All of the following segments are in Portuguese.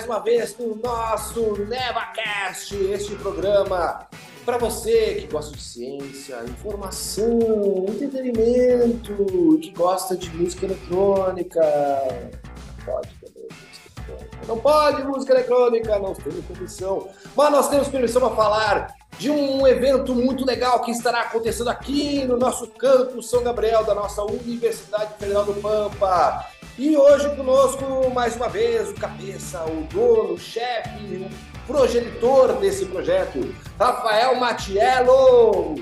Mais uma vez no nosso NevaCast, este programa para você que gosta de ciência, informação, entretenimento, que gosta de música eletrônica. Pode também música eletrônica. Não pode música eletrônica, não temos permissão. Mas nós temos permissão para falar de um evento muito legal que estará acontecendo aqui no nosso campus São Gabriel da nossa Universidade Federal do Pampa. E hoje conosco, mais uma vez, o cabeça, o dono, o chefe, o progenitor desse projeto, Rafael Matiello.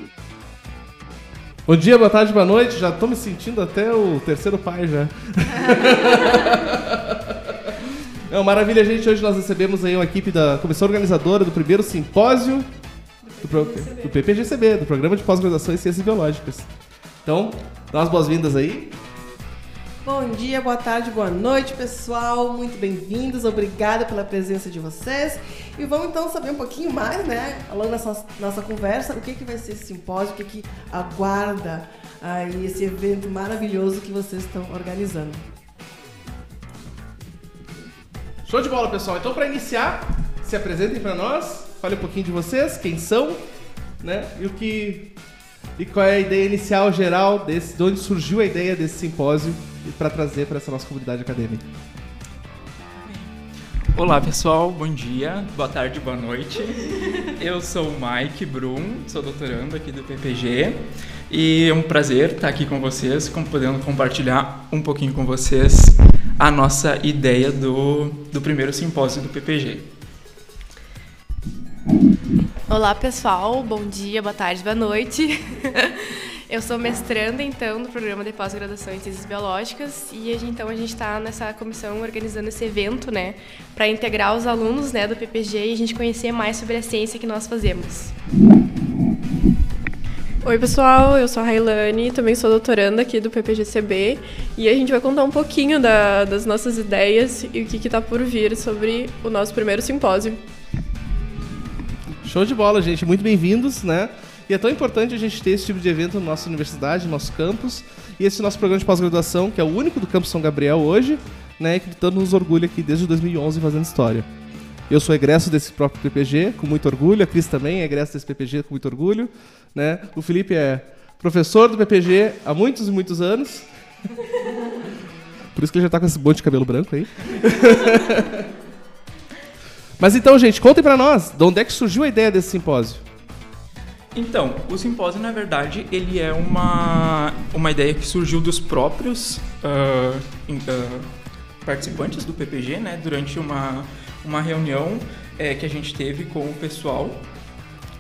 Bom dia, boa tarde, boa noite. Já estou me sentindo até o terceiro pai já. É maravilha, gente. Hoje nós recebemos aí uma equipe da comissão organizadora do primeiro simpósio do, pro, do PPGCB, do Programa de Pós-Graduação em Ciências Biológicas. Então, dá umas boas-vindas aí. Bom dia, boa tarde, boa noite, pessoal. Muito bem-vindos. Obrigada pela presença de vocês. E vamos então saber um pouquinho mais, né, ao longo dessa nossa conversa, o que, que vai ser esse simpósio, o que, que aguarda aí esse evento maravilhoso que vocês estão organizando. Show de bola, pessoal. Então, para iniciar, se apresentem para nós, fale um pouquinho de vocês, quem são, né? E o que e qual é a ideia inicial geral desse, de onde surgiu a ideia desse simpósio para trazer para essa nossa comunidade acadêmica. Olá pessoal, bom dia, boa tarde, boa noite. Eu sou o Mike Brum, sou doutorando aqui do PPG e é um prazer estar aqui com vocês, podendo compartilhar um pouquinho com vocês a nossa ideia do, do primeiro simpósio do PPG. Olá pessoal, bom dia, boa tarde, boa noite. Eu sou mestranda, então, do programa de pós-graduação em Ciências Biológicas e então a gente está nessa comissão organizando esse evento, né, para integrar os alunos, né, do PPG e a gente conhecer mais sobre a ciência que nós fazemos. Oi, pessoal, eu sou a Railane, também sou doutoranda aqui do PPGCB e a gente vai contar um pouquinho da, das nossas ideias e o que está por vir sobre o nosso primeiro simpósio. Show de bola, gente. Muito bem-vindos, né? E é tão importante a gente ter esse tipo de evento na nossa universidade, no nosso campus. E esse nosso programa de pós-graduação, que é o único do campus São Gabriel hoje, né? Que tanto nos orgulha aqui desde 2011 fazendo história. Eu sou egresso desse próprio PPG, com muito orgulho. A Cris também é egresso desse PPG com muito orgulho. Né? O Felipe é professor do PPG há muitos e muitos anos. Por isso que ele já está com esse monte de cabelo branco aí. Mas então, gente, contem para nós, de onde é que surgiu a ideia desse simpósio? Então, o simpósio, na verdade, ele é uma, uma ideia que surgiu dos próprios uh, uh, participantes do PPG, né? Durante uma, uma reunião é, que a gente teve com o pessoal.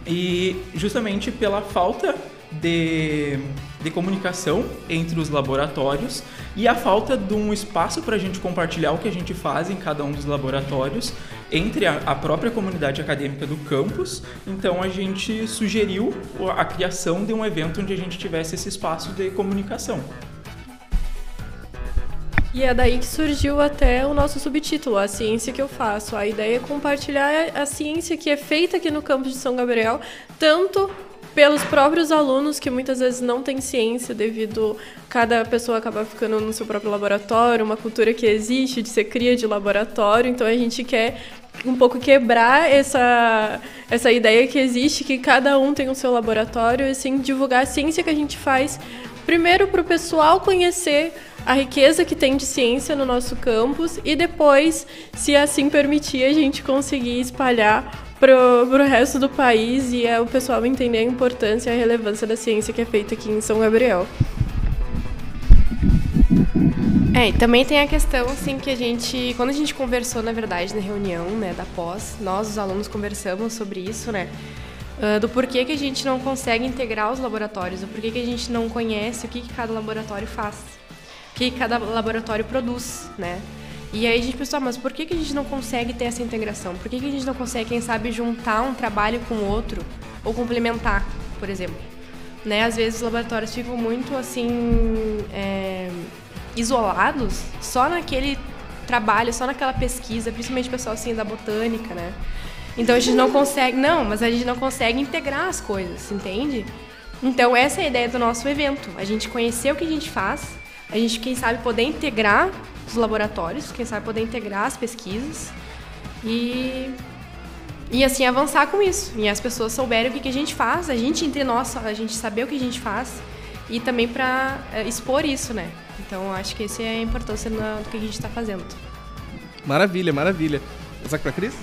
E justamente pela falta de, de comunicação entre os laboratórios e a falta de um espaço para a gente compartilhar o que a gente faz em cada um dos laboratórios entre a, a, própria comunidade acadêmica do campus. Então a gente sugeriu a criação de um evento onde a gente tivesse esse espaço de comunicação. E é daí que surgiu até o nosso subtítulo, A Ciência que eu faço. A ideia é compartilhar a ciência que é feita aqui no campus de São Gabriel, tanto pelos próprios alunos que muitas vezes não têm ciência devido cada pessoa acabar ficando no seu próprio laboratório, uma cultura que existe de ser cria de laboratório, então a gente quer um pouco quebrar essa, essa ideia que existe, que cada um tem o seu laboratório, e assim, divulgar a ciência que a gente faz, primeiro para o pessoal conhecer a riqueza que tem de ciência no nosso campus e depois, se assim permitir, a gente conseguir espalhar pro, pro resto do país e é o pessoal entender a importância e a relevância da ciência que é feita aqui em São Gabriel. É, e também tem a questão, assim, que a gente, quando a gente conversou, na verdade, na reunião, né, da pós, nós, os alunos, conversamos sobre isso, né, uh, do porquê que a gente não consegue integrar os laboratórios, do porquê que a gente não conhece o que, que cada laboratório faz, o que cada laboratório produz, né, e aí a gente pensou, ah, mas por que, que a gente não consegue ter essa integração? Por que, que a gente não consegue, quem sabe, juntar um trabalho com outro? Ou complementar, por exemplo? Né? Às vezes os laboratórios ficam muito, assim, é, isolados só naquele trabalho, só naquela pesquisa, principalmente o pessoal, assim, da botânica, né? Então a gente não consegue... Não, mas a gente não consegue integrar as coisas, entende? Então essa é a ideia do nosso evento. A gente conhecer o que a gente faz, a gente, quem sabe, poder integrar dos laboratórios, quem sabe poder integrar as pesquisas e e assim avançar com isso. E as pessoas souberem o que, que a gente faz, a gente entre nós, a gente saber o que a gente faz e também para é, expor isso, né? Então acho que essa é a importância do que a gente está fazendo. Maravilha, maravilha. Saca pra Cris?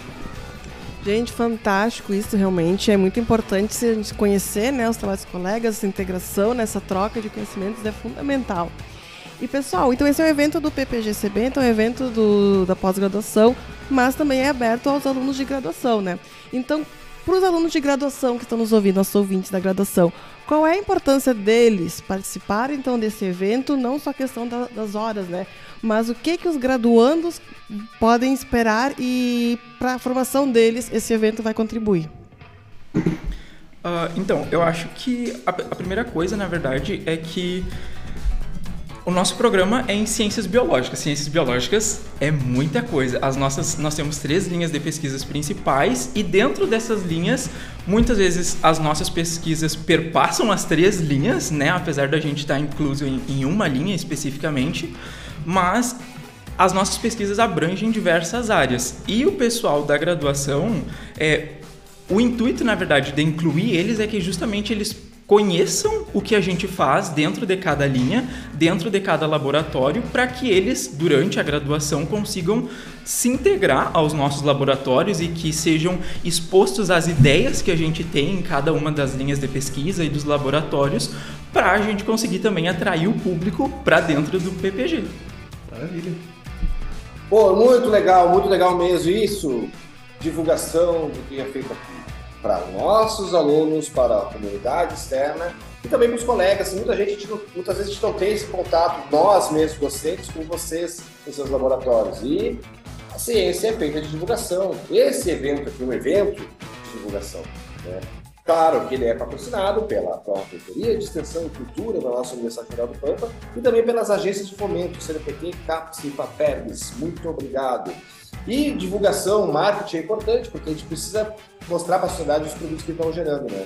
Gente, fantástico isso realmente. É muito importante a gente conhecer né, os trabalhos dos colegas, essa integração, nessa né, troca de conhecimentos é fundamental. E pessoal, então esse é o evento do PPGCB, então é um evento do, da pós-graduação, mas também é aberto aos alunos de graduação, né? Então, para os alunos de graduação que estão nos ouvindo, nossos ouvintes da graduação, qual é a importância deles participarem então desse evento? Não só a questão da, das horas, né? Mas o que que os graduandos podem esperar e para a formação deles esse evento vai contribuir? Uh, então, eu acho que a, a primeira coisa, na verdade, é que o nosso programa é em ciências biológicas. Ciências biológicas é muita coisa. As nossas, nós temos três linhas de pesquisas principais e dentro dessas linhas, muitas vezes as nossas pesquisas perpassam as três linhas, né? Apesar da gente estar incluso em, em uma linha especificamente, mas as nossas pesquisas abrangem diversas áreas. E o pessoal da graduação, é, o intuito, na verdade, de incluir eles é que justamente eles conheçam o que a gente faz dentro de cada linha, dentro de cada laboratório, para que eles, durante a graduação, consigam se integrar aos nossos laboratórios e que sejam expostos às ideias que a gente tem em cada uma das linhas de pesquisa e dos laboratórios, para a gente conseguir também atrair o público para dentro do PPG. Maravilha. Pô, muito legal, muito legal mesmo isso. Divulgação do que é feito aqui para nossos alunos, para a comunidade externa e também para os colegas. Muita gente, muitas vezes a gente não tem esse contato, nós mesmos docentes, com vocês em seus laboratórios. E a ciência é feita de divulgação. Esse evento aqui é um evento de divulgação. Né? Claro que ele é patrocinado pela Pró-Reitoria de Extensão e Cultura da nossa Universidade Federal do Pampa e também pelas agências de fomento, CNPq, CAPES e FAPERBS. Muito obrigado. E divulgação, marketing é importante, porque a gente precisa mostrar para a sociedade os produtos que estão gerando, né?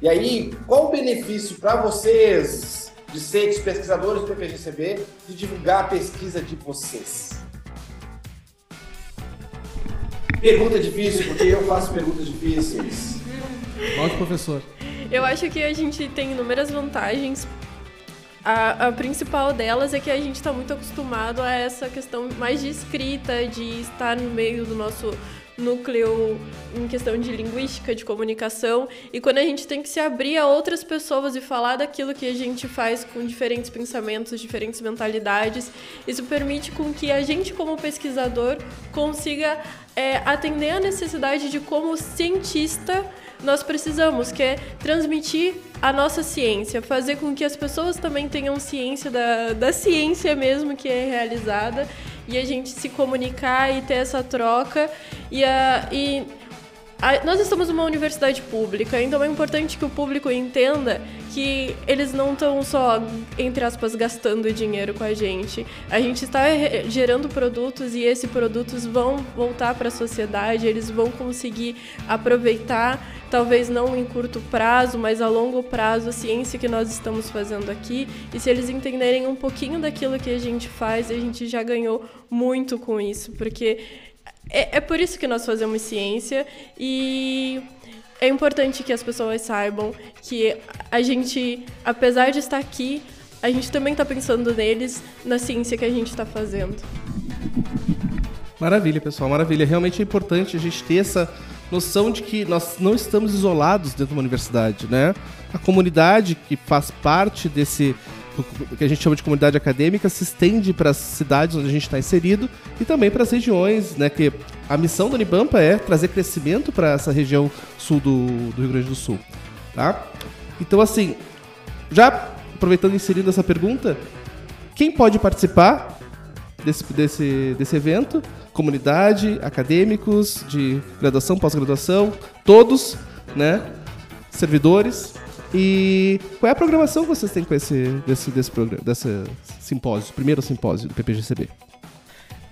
E aí, qual o benefício para vocês, de ser pesquisadores do PPGCB, de divulgar a pesquisa de vocês? Pergunta difícil, porque eu faço perguntas difíceis. Pode, professor. Eu acho que a gente tem inúmeras vantagens a, a, principal delas é que a gente está muito acostumado a essa questão mais de escrita, de estar no meio do nosso núcleo em questão de linguística, de comunicação, e quando a gente tem que se abrir a outras pessoas e falar daquilo que a gente faz com diferentes pensamentos, diferentes mentalidades, isso permite com que a gente, como pesquisador, consiga é, atender a necessidade de como cientista nós precisamos, que é transmitir a nossa ciência, fazer com que as pessoas também tenham ciência da, da ciência mesmo que é realizada e a gente se comunicar e ter essa troca e, a, e nós estamos numa universidade pública, então é importante que o público entenda que eles não estão só, entre aspas, gastando dinheiro com a gente. A gente está gerando produtos e esses produtos vão voltar para a sociedade, eles vão conseguir aproveitar, talvez não em curto prazo, mas a longo prazo, a ciência que nós estamos fazendo aqui. E se eles entenderem um pouquinho daquilo que a gente faz, a gente já ganhou muito com isso, porque é, é por isso que nós fazemos ciência e é importante que as pessoas saibam que a gente, apesar de estar aqui, a gente também está pensando neles, na ciência que a gente está fazendo. Maravilha, pessoal, maravilha. Realmente é importante a gente ter essa noção de que nós não estamos isolados dentro de uma universidade, né? A comunidade que faz parte desse que a gente chama de comunidade acadêmica se estende para as cidades onde a gente está inserido e também para as regiões, né? Que a missão do Unibampa é trazer crescimento para essa região sul do, do, Rio Grande do Sul, tá? Então, assim, já aproveitando e inserindo essa pergunta, quem pode participar desse, desse, desse evento? Comunidade, acadêmicos de graduação, pós-graduação, todos, né? Servidores, e qual é a programação que vocês têm com esse desse, desse programa, desse simpósio, primeiro simpósio do PPGCB?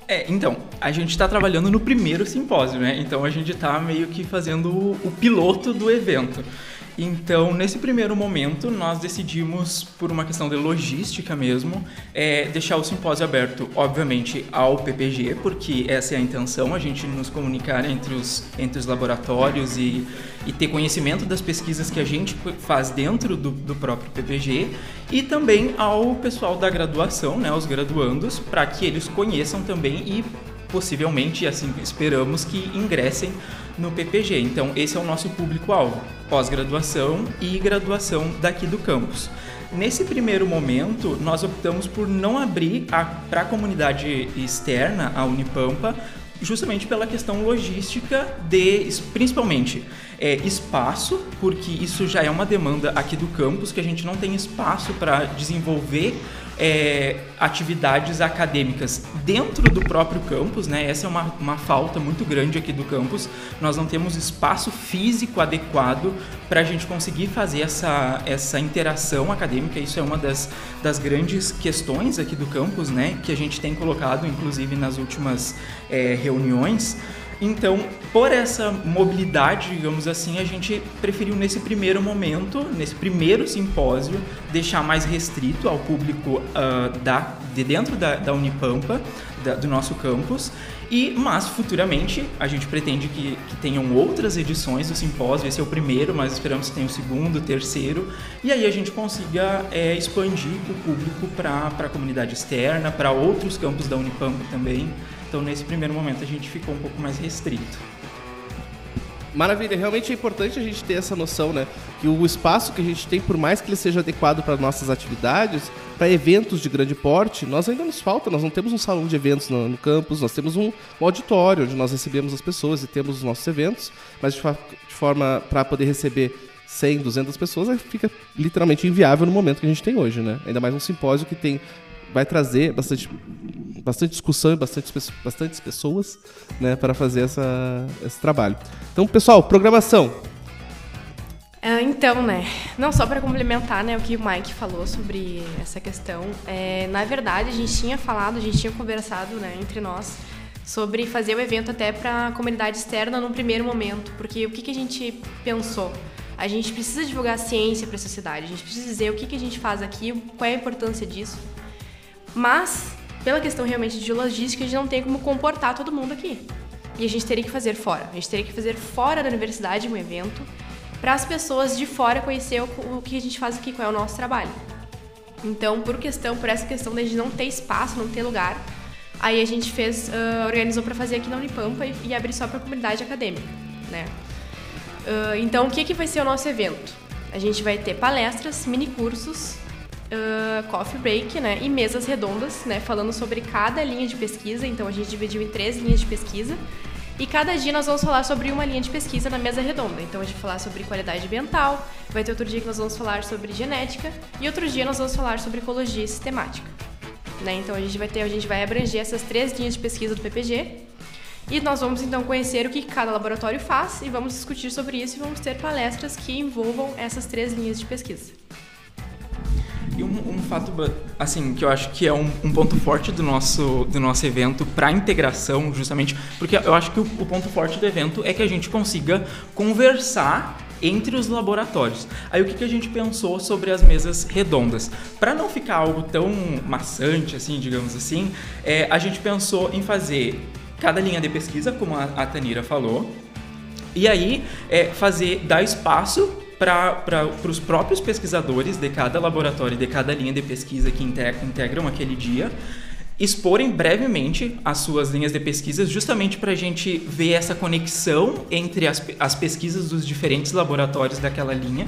É, então, a gente está trabalhando no primeiro simpósio, né? Então a gente está meio que fazendo o, o piloto do evento. Então, nesse primeiro momento, nós decidimos, por uma questão de logística mesmo, é, deixar o simpósio aberto, obviamente, ao PPG, porque essa é a intenção, a gente nos comunicar entre os, entre os laboratórios e, e ter conhecimento das pesquisas que a gente faz dentro do, do próprio PPG, e também ao pessoal da graduação, né, aos graduandos, para que eles conheçam também e possivelmente, assim esperamos, que ingressem no PPG. Então, esse é o nosso público-alvo, pós-graduação e graduação daqui do campus. Nesse primeiro momento, nós optamos por não abrir para a comunidade externa, a Unipampa, justamente pela questão logística de, principalmente, é, espaço, porque isso já é uma demanda aqui do campus, que a gente não tem espaço para desenvolver é, atividades acadêmicas dentro do próprio campus, né? Essa é uma, uma falta muito grande aqui do campus. Nós não temos espaço físico adequado para a gente conseguir fazer essa, essa interação acadêmica. Isso é uma das, das grandes questões aqui do campus, né? Que a gente tem colocado, inclusive, nas últimas é, reuniões. Então, por essa mobilidade, digamos assim, a gente preferiu nesse primeiro momento, nesse primeiro simpósio, deixar mais restrito ao público uh, da, de dentro da, da Unipampa, da, do nosso campus. E, mas futuramente a gente pretende que, que tenham outras edições do simpósio. Esse é o primeiro, mas esperamos que tenha o segundo, o terceiro. E aí a gente consiga é, expandir o público para a comunidade externa, para outros campos da Unipampa também. Então, nesse primeiro momento, a gente ficou um pouco mais restrito. Maravilha, realmente é importante a gente ter essa noção, né? Que o espaço que a gente tem, por mais que ele seja adequado para nossas atividades, para eventos de grande porte, nós ainda nos falta, nós não temos um salão de eventos no, no campus, nós temos um, um, auditório onde nós recebemos as pessoas e temos os nossos eventos, mas de, fa de forma para poder receber 100, 200 pessoas, fica literalmente inviável no momento que a gente tem hoje, né? Ainda mais um simpósio que tem vai trazer bastante, bastante discussão e bastante, bastantes pessoas né, para fazer essa, esse trabalho. Então, pessoal, programação. É, então, né, não só para complementar né, o que o Mike falou sobre essa questão, é, na verdade a gente tinha falado, a gente tinha conversado né, entre nós sobre fazer o evento até para a comunidade externa no primeiro momento, porque o que, que a gente pensou? A gente precisa divulgar a ciência para a sociedade, a gente precisa dizer o que, que a gente faz aqui, qual é a importância disso. Mas, pela questão realmente de logística, a gente não tem como comportar todo mundo aqui. E a gente teria que fazer fora. A gente teria que fazer fora da universidade um evento para as pessoas de fora conhecer o, o, que a gente faz aqui, qual é o nosso trabalho. Então, por questão, por essa questão de não ter espaço, não ter lugar, aí a gente fez, uh, organizou para fazer aqui na Unipampa e, e abrir só para a comunidade acadêmica, né? Uh, então, o que, que vai ser o nosso evento? A gente vai ter palestras, mini cursos, uh, coffee break, né, e mesas redondas, né, falando sobre cada linha de pesquisa. Então a gente dividiu em três linhas de pesquisa. E cada dia nós vamos falar sobre uma linha de pesquisa na mesa redonda. Então a gente vai falar sobre qualidade ambiental, vai ter outro dia que nós vamos falar sobre genética e outro dia nós vamos falar sobre ecologia sistemática. Né? Então a gente vai ter, a gente vai abranger essas três linhas de pesquisa do PPG e nós vamos então conhecer o que cada laboratório faz e vamos discutir sobre isso e vamos ter palestras que envolvam essas três linhas de pesquisa. E um, um, fato, assim, que eu acho que é um, um ponto forte do nosso, do nosso evento para integração, justamente, porque eu acho que o, o ponto forte do evento é que a gente consiga conversar entre os laboratórios. Aí o que, que a gente pensou sobre as mesas redondas? Para não ficar algo tão maçante, assim, digamos assim, é, a gente pensou em fazer cada linha de pesquisa, como a, a Tanira falou, e aí é, fazer dar espaço para os próprios pesquisadores de cada laboratório, de cada linha de pesquisa que integram aquele dia, exporem brevemente as suas linhas de pesquisa, justamente para a gente ver essa conexão entre as, as pesquisas dos diferentes laboratórios daquela linha.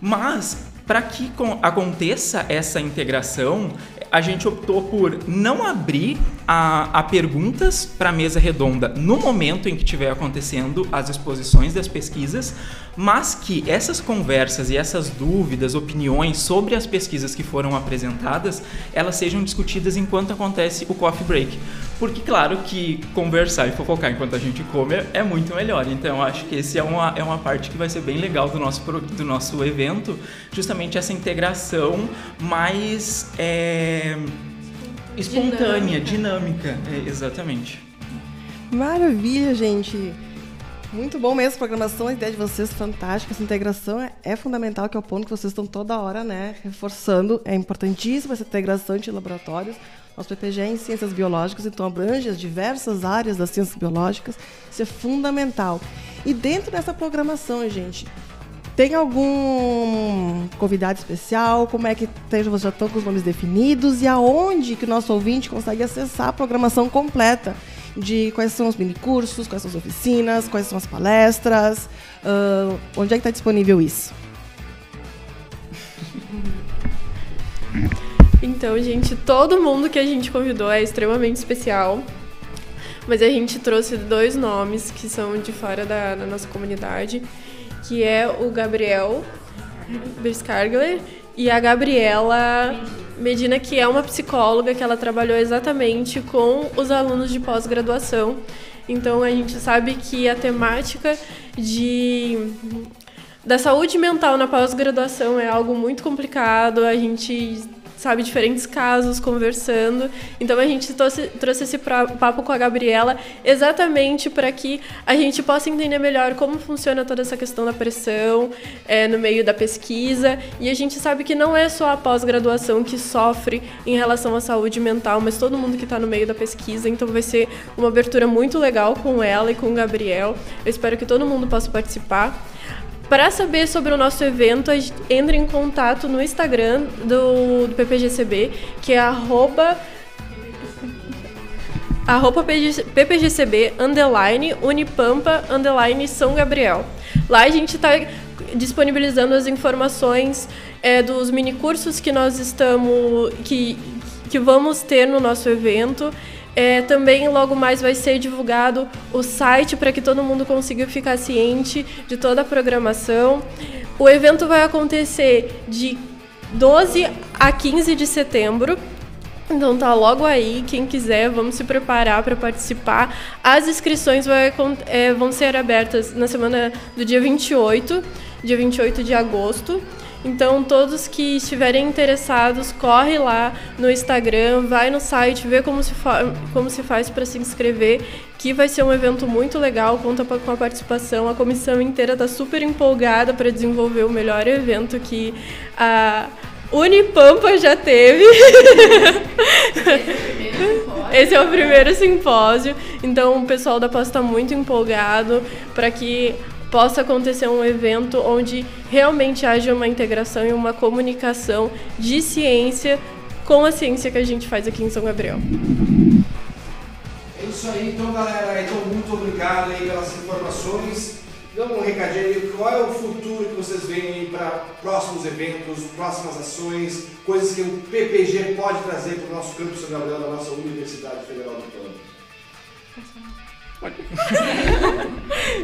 Mas, para que aconteça essa integração, a gente optou por não abrir a, a perguntas para a mesa redonda no momento em que estiver acontecendo as exposições das pesquisas, mas que essas conversas e essas dúvidas, opiniões sobre as pesquisas que foram apresentadas, elas sejam discutidas enquanto acontece o coffee break. Porque, claro, que conversar e fofocar enquanto a gente come é muito melhor. Então, acho que esse é uma, é uma parte que vai ser bem legal do nosso, do nosso evento, justamente essa integração mais é, espontânea, dinâmica. dinâmica. É, exatamente. Maravilha, gente! Muito bom mesmo, programação, a ideia de vocês fantástica. Essa integração é, é fundamental, que é o ponto que vocês estão toda hora, né, reforçando. É importantíssima essa integração de laboratórios. Nosso PPG é em ciências biológicas, então abrange as diversas áreas das ciências biológicas. Isso é fundamental. E dentro dessa programação, gente, tem algum convidado especial? Como é que tem, vocês já estão com os nomes definidos? E aonde que o nosso ouvinte consegue acessar a programação completa? De quais são os minicursos, quais são as oficinas, quais são as palestras, uh, onde é que está disponível isso? Então, gente, todo mundo que a gente convidou é extremamente especial. Mas a gente trouxe dois nomes que são de fora da, da nossa comunidade que é o Gabriel Biscargler e a Gabriela Medina, que é uma psicóloga que ela trabalhou exatamente com os alunos de pós-graduação. Então a gente sabe que a temática de da saúde mental na pós-graduação é algo muito complicado. A gente sabe, diferentes casos, conversando. Então a gente trouxe, trouxe esse papo com a Gabriela exatamente para que a gente possa entender melhor como funciona toda essa questão da pressão é, no meio da pesquisa. E a gente sabe que não é só a pós-graduação que sofre em relação à saúde mental, mas todo mundo que está no meio da pesquisa. Então vai ser uma abertura muito legal com ela e com o Gabriel. Eu espero que todo mundo possa participar. Para saber sobre o nosso evento, entre em contato no Instagram do, do PPGCB, que é arroba, arroba PPGCB, underline, Unipampa, underline, São Gabriel. Lá a gente está disponibilizando as informações é, dos minicursos que nós estamos... que, que vamos ter no nosso evento. É, também logo mais vai ser divulgado o site para que todo mundo consiga ficar ciente de toda a programação. O evento vai acontecer de 12 a 15 de setembro. Então tá logo aí, quem quiser, vamos se preparar para participar. As inscrições vai, é, vão ser abertas na semana do dia 28, dia 28 de agosto. Então, todos que estiverem interessados, corre lá no Instagram, vai no site, vê como se, como se faz para se inscrever, que vai ser um evento muito legal, conta com a participação. A comissão inteira está super empolgada para desenvolver o melhor evento que a Unipampa já teve. Esse é o primeiro simpósio. Então, o pessoal da pós está muito empolgado para que possa acontecer um evento onde realmente haja uma integração e uma comunicação de ciência com a ciência que a gente faz aqui em São Gabriel. É isso aí, então, galera. Então, muito obrigado aí pelas informações. Dá um recadinho aí, qual é o futuro que vocês veem para próximos eventos, próximas ações, coisas que o PPG pode trazer para o nosso campus São Gabriel da nossa Universidade Federal do Plano?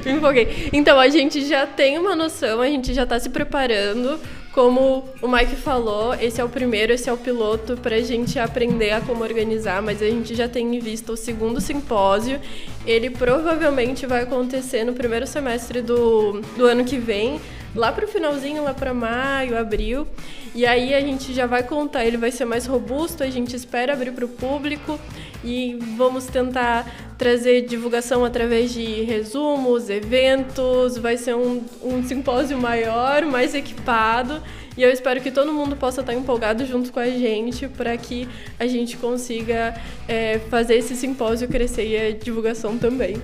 Me empolguei. Então, a gente já tem uma noção, a gente já está se preparando. Como o Mike falou, esse é o primeiro, esse é o piloto para a gente aprender a como organizar, mas a gente já tem em vista o segundo simpósio. Ele provavelmente vai acontecer no primeiro semestre do, do ano que vem, lá para o finalzinho, lá para maio, abril. E aí a gente já vai contar, ele vai ser mais robusto, a gente espera abrir para o público e vamos tentar trazer divulgação através de resumos, eventos, vai ser um, um simpósio maior, mais equipado. E eu espero que todo mundo possa estar empolgado junto com a gente para que a gente consiga é, fazer esse simpósio crescer e a divulgação também.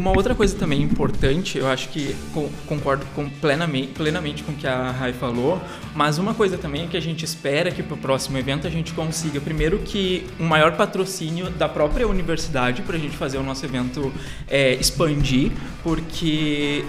Uma outra coisa também importante, eu acho que concordo com plenamente, plenamente com o que a Rai falou, mas uma coisa também é que a gente espera que para o próximo evento a gente consiga, primeiro, que um maior patrocínio da própria universidade para a gente fazer o nosso evento é, expandir, porque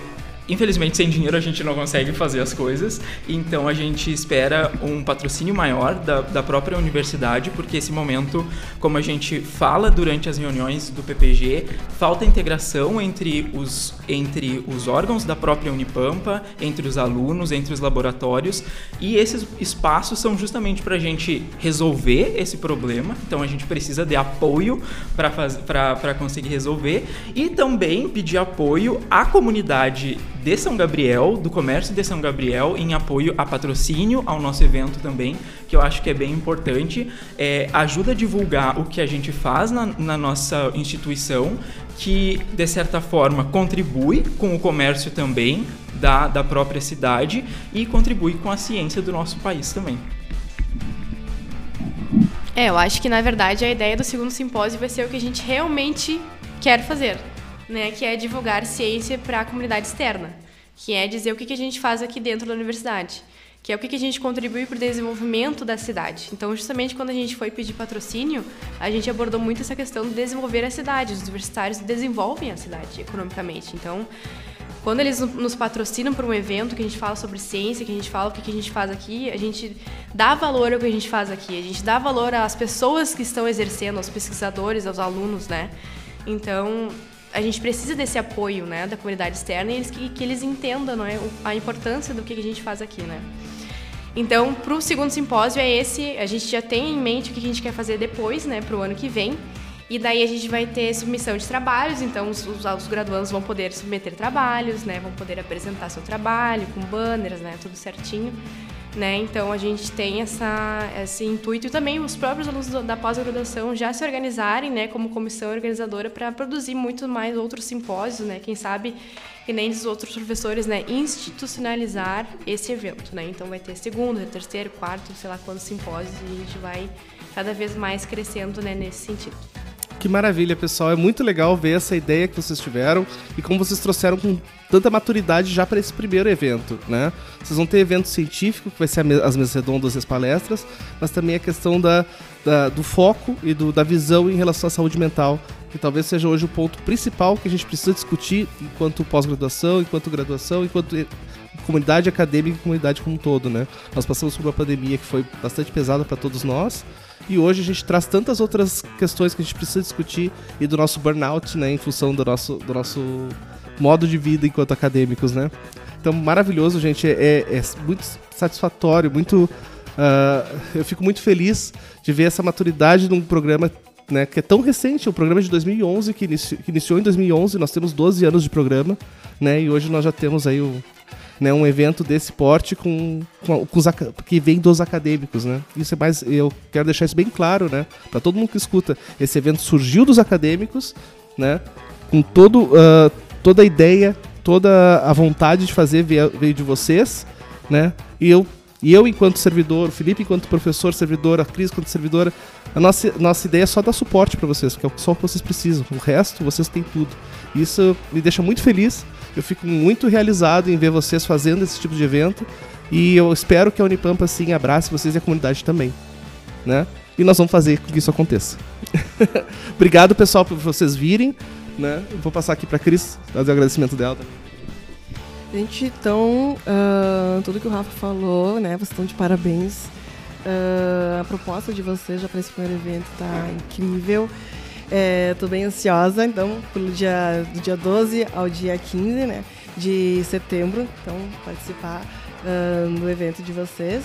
Infelizmente, sem dinheiro a gente não consegue fazer as coisas, então a gente espera um patrocínio maior da, da própria universidade, porque esse momento, como a gente fala durante as reuniões do PPG, falta integração entre os, entre os órgãos da própria Unipampa, entre os alunos, entre os laboratórios, e esses espaços são justamente para a gente resolver esse problema, então a gente precisa de apoio para conseguir resolver, e também pedir apoio à comunidade de São Gabriel, do comércio de São Gabriel, em apoio a patrocínio ao nosso evento também, que eu acho que é bem importante. É, ajuda a divulgar o que a gente faz na, na nossa instituição, que de certa forma contribui com o comércio também da, da própria cidade e contribui com a ciência do nosso país também. É, eu acho que na verdade a ideia do segundo simpósio vai ser o que a gente realmente quer fazer, né? Que é divulgar ciência para a comunidade externa, que é dizer o que, que a gente faz aqui dentro da universidade, que é o que, que a gente contribui para o desenvolvimento da cidade. Então, justamente quando a gente foi pedir patrocínio, a gente abordou muito essa questão de desenvolver a cidade. Os universitários desenvolvem a cidade economicamente. Então, quando eles nos patrocinam para um evento que a gente fala sobre ciência, que a gente fala o que a gente faz aqui, a gente dá valor ao que a gente faz aqui, a gente dá valor às pessoas que estão exercendo, aos pesquisadores, aos alunos, né? Então, a gente precisa desse apoio, né, da comunidade externa e eles, que, que eles entendam, não é, a importância do que a gente faz aqui, né? Então, para o segundo simpósio é esse, a gente já tem em mente o que a gente quer fazer depois, né, para o ano que vem. E daí a gente vai ter submissão de trabalhos, então os, os, os, graduandos vão poder submeter trabalhos, né? Vão poder apresentar seu trabalho com banners, né? Tudo certinho. Né? Então a gente tem essa, esse intuito e também os próprios alunos da pós-graduação já se organizarem, né, como comissão organizadora para produzir muito mais outros simpósios, né? Quem sabe que nem os outros professores, né, institucionalizar esse evento, né? Então vai ter segundo, terceiro, quarto, sei lá quantos simpósios e a gente vai cada vez mais crescendo, né, nesse sentido. Que maravilha, pessoal. É muito legal ver essa ideia que vocês tiveram e como vocês trouxeram com tanta maturidade já para esse primeiro evento, né? Vocês vão ter evento científico, que vai ser as mesas redondas e as palestras, mas também a questão da, da do foco e do, da visão em relação à saúde mental, que talvez seja hoje o ponto principal que a gente precisa discutir enquanto pós-graduação, enquanto graduação, enquanto comunidade acadêmica e comunidade como um todo, né? Nós passamos por uma pandemia que foi bastante pesada para todos nós, e hoje a gente traz tantas outras questões que a gente precisa discutir e do nosso burnout, né, em função do nosso, do nosso modo de vida enquanto acadêmicos, né? Então, maravilhoso, gente. É, é muito satisfatório, muito. Uh, eu fico muito feliz de ver essa maturidade num programa né, que é tão recente, o programa de 2011, que, inici que iniciou em 2011, nós temos 12 anos de programa, né, e hoje nós já temos aí o, né, um evento desse porte com, com, com os, que vem dos acadêmicos, né? Isso é mais, eu quero deixar isso bem claro, né, para todo mundo que escuta. Esse evento surgiu dos acadêmicos, né, com todo, uh, toda a ideia, toda a vontade de fazer veio, veio de vocês, né? E eu e eu, enquanto servidor, o Felipe, enquanto professor, servidor, a Cris, enquanto servidora, a nossa, nossa ideia é só dar suporte para vocês, porque é só o que vocês precisam. O resto, vocês têm tudo. Isso me deixa muito feliz eu fico muito realizado em ver vocês fazendo esse tipo de evento e eu espero que a Unipampa assim abrace vocês e a comunidade também, né? E nós vamos fazer que isso aconteça. Obrigado, pessoal, por vocês virem, né? Vou passar aqui para Cris, fazer o agradecimento dela Gente, então, uh, tudo que o Rafa falou, né? Vocês estão de parabéns. Uh, a proposta de vocês já para esse primeiro evento está incrível. Estou é, bem ansiosa, então, pelo dia, do dia 12 ao dia 15 né, de setembro, então, participar uh, do evento de vocês.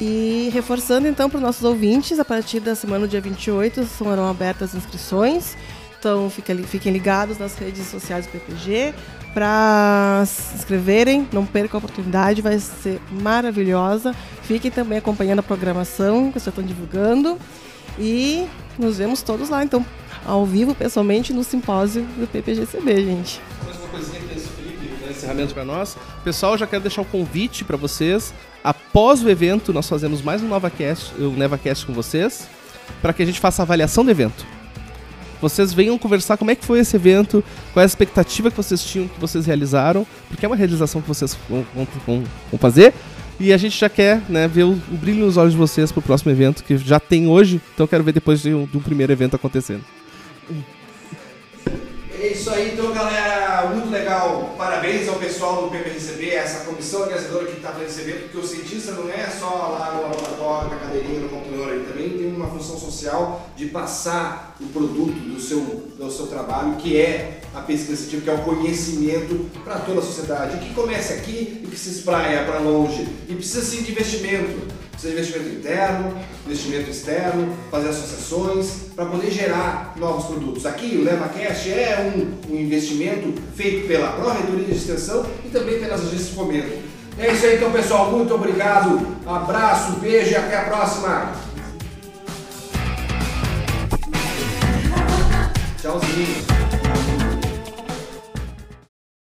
E reforçando, então, para os nossos ouvintes, a partir da semana do dia 28 serão abertas as inscrições. Então, fiquem ligados nas redes sociais do PPG para se inscreverem. Não percam a oportunidade, vai ser maravilhosa. Fiquem também acompanhando a programação que vocês estão divulgando. E nos vemos todos lá, então, ao vivo, pessoalmente, no simpósio do PPGCB, gente. Mais uma coisinha esse Felipe, né, encerramento para nós. Pessoal, já quero deixar um convite para vocês. Após o evento, nós fazemos mais um NovaCast, um NevaCast com vocês, para que a gente faça a avaliação do evento. Vocês venham conversar como é que foi esse evento, qual é a expectativa que vocês tinham, que vocês realizaram, porque é uma realização que vocês vão, vão, vão fazer. E a gente já quer né, ver o, o brilho nos olhos de vocês pro próximo evento, que já tem hoje, então eu quero ver depois de um, de um primeiro evento acontecendo. É isso aí, então, galera. Muito legal. Parabéns ao pessoal do PPRCB, essa comissão organizadora que está evento, porque o cientista não é só lá no laboratório, na cadeirinha, no computador, ele também tem uma função social de passar o produto do seu, do seu trabalho, que é a pesquisa científica, que é o conhecimento para toda a sociedade, que começa aqui e que se espraia para longe, e precisa sim de investimento. Seja investimento interno, investimento externo, fazer associações para poder gerar novos produtos. Aqui o LevaCast é um, um investimento feito pela Pró-Reitoria de Extensão e também pelas agências de fomento. É isso aí então pessoal, muito obrigado, abraço, beijo e até a próxima! Tchauzinho!